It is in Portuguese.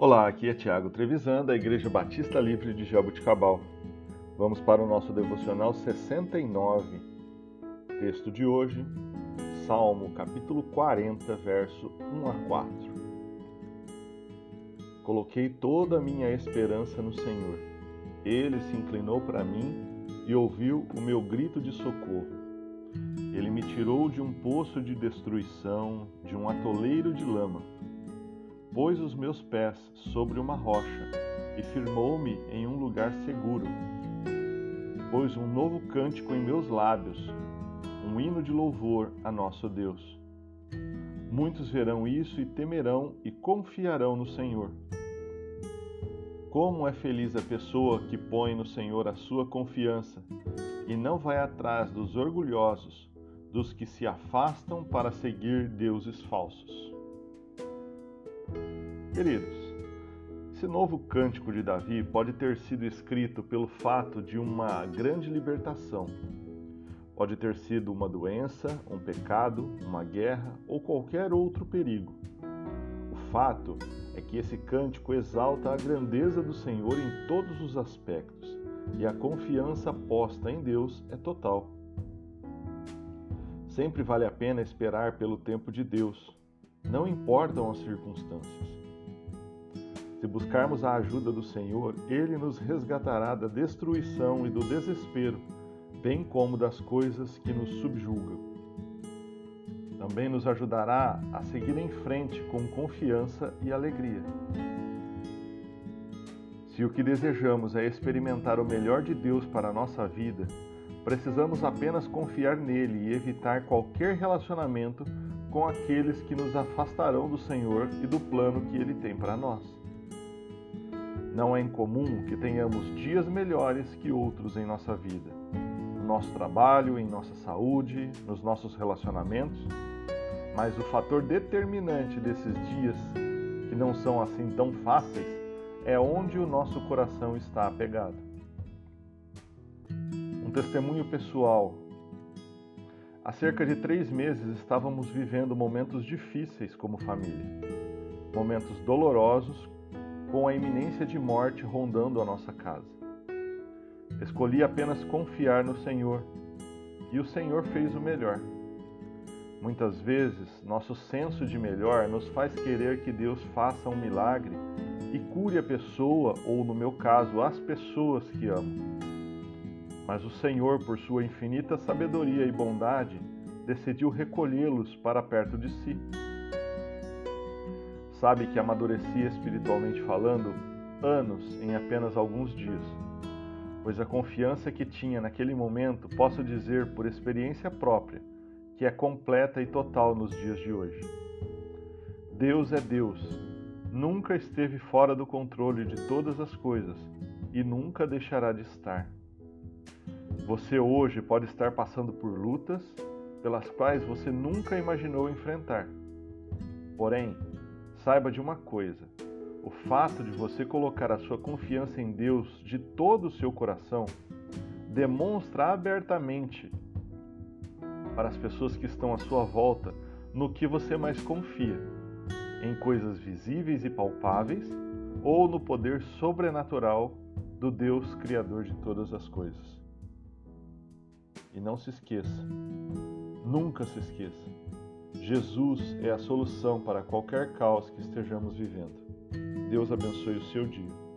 Olá, aqui é Tiago Trevisan, da Igreja Batista Livre de Jabuticabal. Vamos para o nosso devocional 69. Texto de hoje, Salmo capítulo 40, verso 1 a 4. Coloquei toda a minha esperança no Senhor. Ele se inclinou para mim e ouviu o meu grito de socorro. Ele me tirou de um poço de destruição, de um atoleiro de lama pôs os meus pés sobre uma rocha e firmou-me em um lugar seguro. Pôs um novo cântico em meus lábios, um hino de louvor a nosso Deus. Muitos verão isso e temerão e confiarão no Senhor. Como é feliz a pessoa que põe no Senhor a sua confiança e não vai atrás dos orgulhosos, dos que se afastam para seguir deuses falsos. Queridos, esse novo cântico de Davi pode ter sido escrito pelo fato de uma grande libertação. Pode ter sido uma doença, um pecado, uma guerra ou qualquer outro perigo. O fato é que esse cântico exalta a grandeza do Senhor em todos os aspectos e a confiança posta em Deus é total. Sempre vale a pena esperar pelo tempo de Deus, não importam as circunstâncias. Se buscarmos a ajuda do Senhor, Ele nos resgatará da destruição e do desespero, bem como das coisas que nos subjugam. Também nos ajudará a seguir em frente com confiança e alegria. Se o que desejamos é experimentar o melhor de Deus para a nossa vida, precisamos apenas confiar nele e evitar qualquer relacionamento com aqueles que nos afastarão do Senhor e do plano que ele tem para nós. Não é incomum que tenhamos dias melhores que outros em nossa vida, no nosso trabalho, em nossa saúde, nos nossos relacionamentos, mas o fator determinante desses dias, que não são assim tão fáceis, é onde o nosso coração está apegado. Um testemunho pessoal. Há cerca de três meses estávamos vivendo momentos difíceis como família. Momentos dolorosos com a iminência de morte rondando a nossa casa. Escolhi apenas confiar no Senhor e o Senhor fez o melhor. Muitas vezes, nosso senso de melhor nos faz querer que Deus faça um milagre e cure a pessoa, ou no meu caso, as pessoas que amo. Mas o Senhor, por sua infinita sabedoria e bondade, decidiu recolhê-los para perto de si sabe que amadureci espiritualmente falando anos em apenas alguns dias, pois a confiança que tinha naquele momento, posso dizer por experiência própria, que é completa e total nos dias de hoje. Deus é Deus, nunca esteve fora do controle de todas as coisas e nunca deixará de estar. Você hoje pode estar passando por lutas pelas quais você nunca imaginou enfrentar. Porém, Saiba de uma coisa: o fato de você colocar a sua confiança em Deus de todo o seu coração demonstra abertamente para as pessoas que estão à sua volta no que você mais confia, em coisas visíveis e palpáveis ou no poder sobrenatural do Deus Criador de todas as coisas. E não se esqueça, nunca se esqueça, Jesus é a solução para qualquer caos que estejamos vivendo. Deus abençoe o seu dia.